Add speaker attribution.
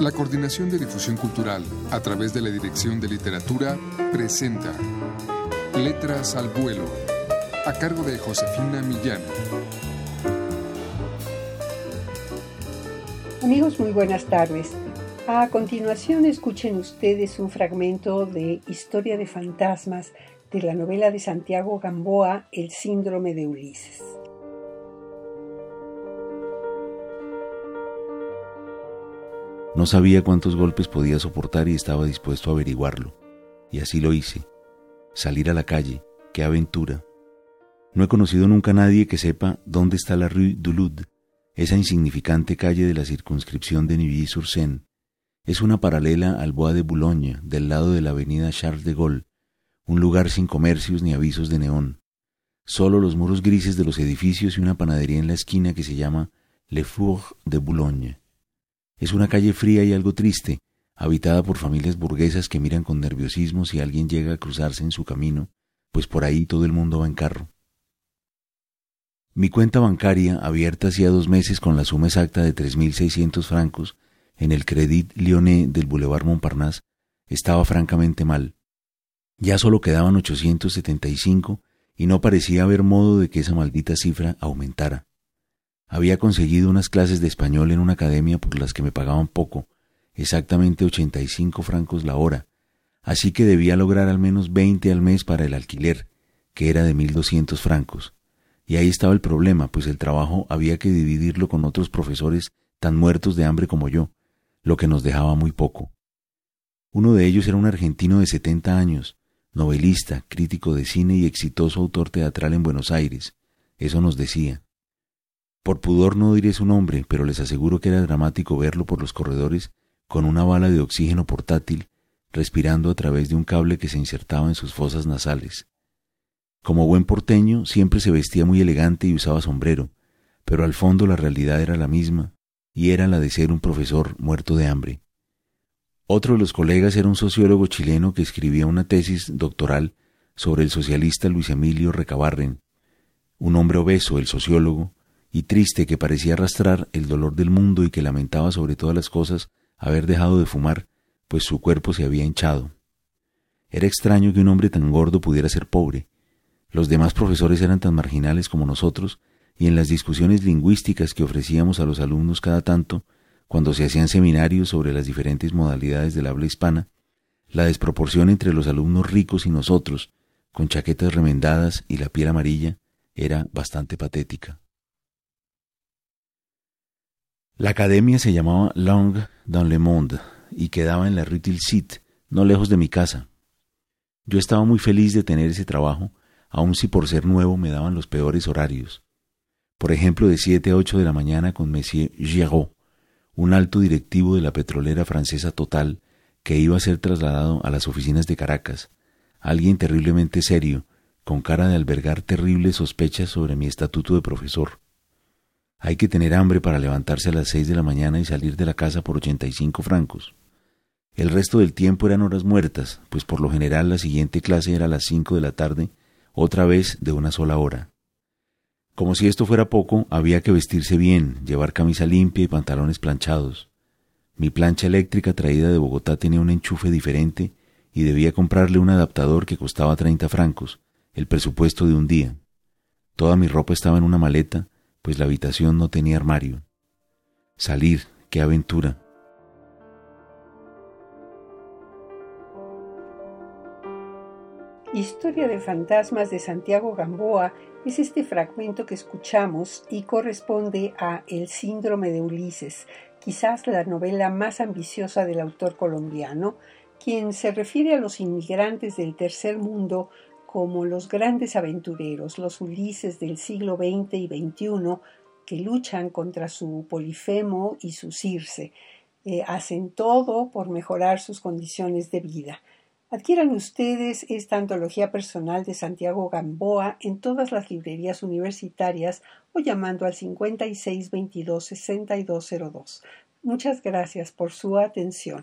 Speaker 1: La Coordinación de Difusión Cultural, a través de la Dirección de Literatura, presenta Letras al Vuelo, a cargo de Josefina Millán.
Speaker 2: Amigos, muy buenas tardes. A continuación escuchen ustedes un fragmento de Historia de Fantasmas de la novela de Santiago Gamboa, El síndrome de Ulises.
Speaker 3: No sabía cuántos golpes podía soportar y estaba dispuesto a averiguarlo. Y así lo hice. Salir a la calle, qué aventura. No he conocido nunca a nadie que sepa dónde está la Rue du Lud, esa insignificante calle de la circunscripción de Nivy-sur-Seine. Es una paralela al Bois de Boulogne, del lado de la avenida Charles de Gaulle, un lugar sin comercios ni avisos de neón. Solo los muros grises de los edificios y una panadería en la esquina que se llama Le Four de Boulogne. Es una calle fría y algo triste, habitada por familias burguesas que miran con nerviosismo si alguien llega a cruzarse en su camino, pues por ahí todo el mundo va en carro. Mi cuenta bancaria, abierta hacía dos meses con la suma exacta de 3.600 francos en el Crédit Lyonnais del Boulevard Montparnasse, estaba francamente mal. Ya solo quedaban 875 y no parecía haber modo de que esa maldita cifra aumentara. Había conseguido unas clases de español en una academia por las que me pagaban poco, exactamente 85 francos la hora, así que debía lograr al menos 20 al mes para el alquiler, que era de 1.200 francos. Y ahí estaba el problema, pues el trabajo había que dividirlo con otros profesores tan muertos de hambre como yo, lo que nos dejaba muy poco. Uno de ellos era un argentino de 70 años, novelista, crítico de cine y exitoso autor teatral en Buenos Aires. Eso nos decía. Por pudor no diré su nombre, pero les aseguro que era dramático verlo por los corredores con una bala de oxígeno portátil, respirando a través de un cable que se insertaba en sus fosas nasales. Como buen porteño, siempre se vestía muy elegante y usaba sombrero, pero al fondo la realidad era la misma, y era la de ser un profesor muerto de hambre. Otro de los colegas era un sociólogo chileno que escribía una tesis doctoral sobre el socialista Luis Emilio Recabarren, un hombre obeso, el sociólogo, y triste que parecía arrastrar el dolor del mundo y que lamentaba sobre todas las cosas haber dejado de fumar, pues su cuerpo se había hinchado. Era extraño que un hombre tan gordo pudiera ser pobre. Los demás profesores eran tan marginales como nosotros, y en las discusiones lingüísticas que ofrecíamos a los alumnos cada tanto, cuando se hacían seminarios sobre las diferentes modalidades del habla hispana, la desproporción entre los alumnos ricos y nosotros, con chaquetas remendadas y la piel amarilla, era bastante patética. La academia se llamaba Long dans le Monde y quedaba en la Rue Tilsit, no lejos de mi casa. Yo estaba muy feliz de tener ese trabajo, aun si por ser nuevo me daban los peores horarios. Por ejemplo, de siete a ocho de la mañana con Monsieur Giraud, un alto directivo de la petrolera francesa Total, que iba a ser trasladado a las oficinas de Caracas, alguien terriblemente serio, con cara de albergar terribles sospechas sobre mi estatuto de profesor. Hay que tener hambre para levantarse a las seis de la mañana y salir de la casa por ochenta y cinco francos. El resto del tiempo eran horas muertas, pues por lo general la siguiente clase era a las cinco de la tarde, otra vez de una sola hora. Como si esto fuera poco, había que vestirse bien, llevar camisa limpia y pantalones planchados. Mi plancha eléctrica traída de Bogotá tenía un enchufe diferente y debía comprarle un adaptador que costaba treinta francos, el presupuesto de un día. Toda mi ropa estaba en una maleta, pues la habitación no tenía armario. Salir, qué aventura.
Speaker 2: Historia de fantasmas de Santiago Gamboa es este fragmento que escuchamos y corresponde a El síndrome de Ulises, quizás la novela más ambiciosa del autor colombiano, quien se refiere a los inmigrantes del tercer mundo como los grandes aventureros, los Ulises del siglo XX y XXI, que luchan contra su Polifemo y su Circe. Eh, hacen todo por mejorar sus condiciones de vida. Adquieran ustedes esta antología personal de Santiago Gamboa en todas las librerías universitarias o llamando al 5622-6202. Muchas gracias por su atención.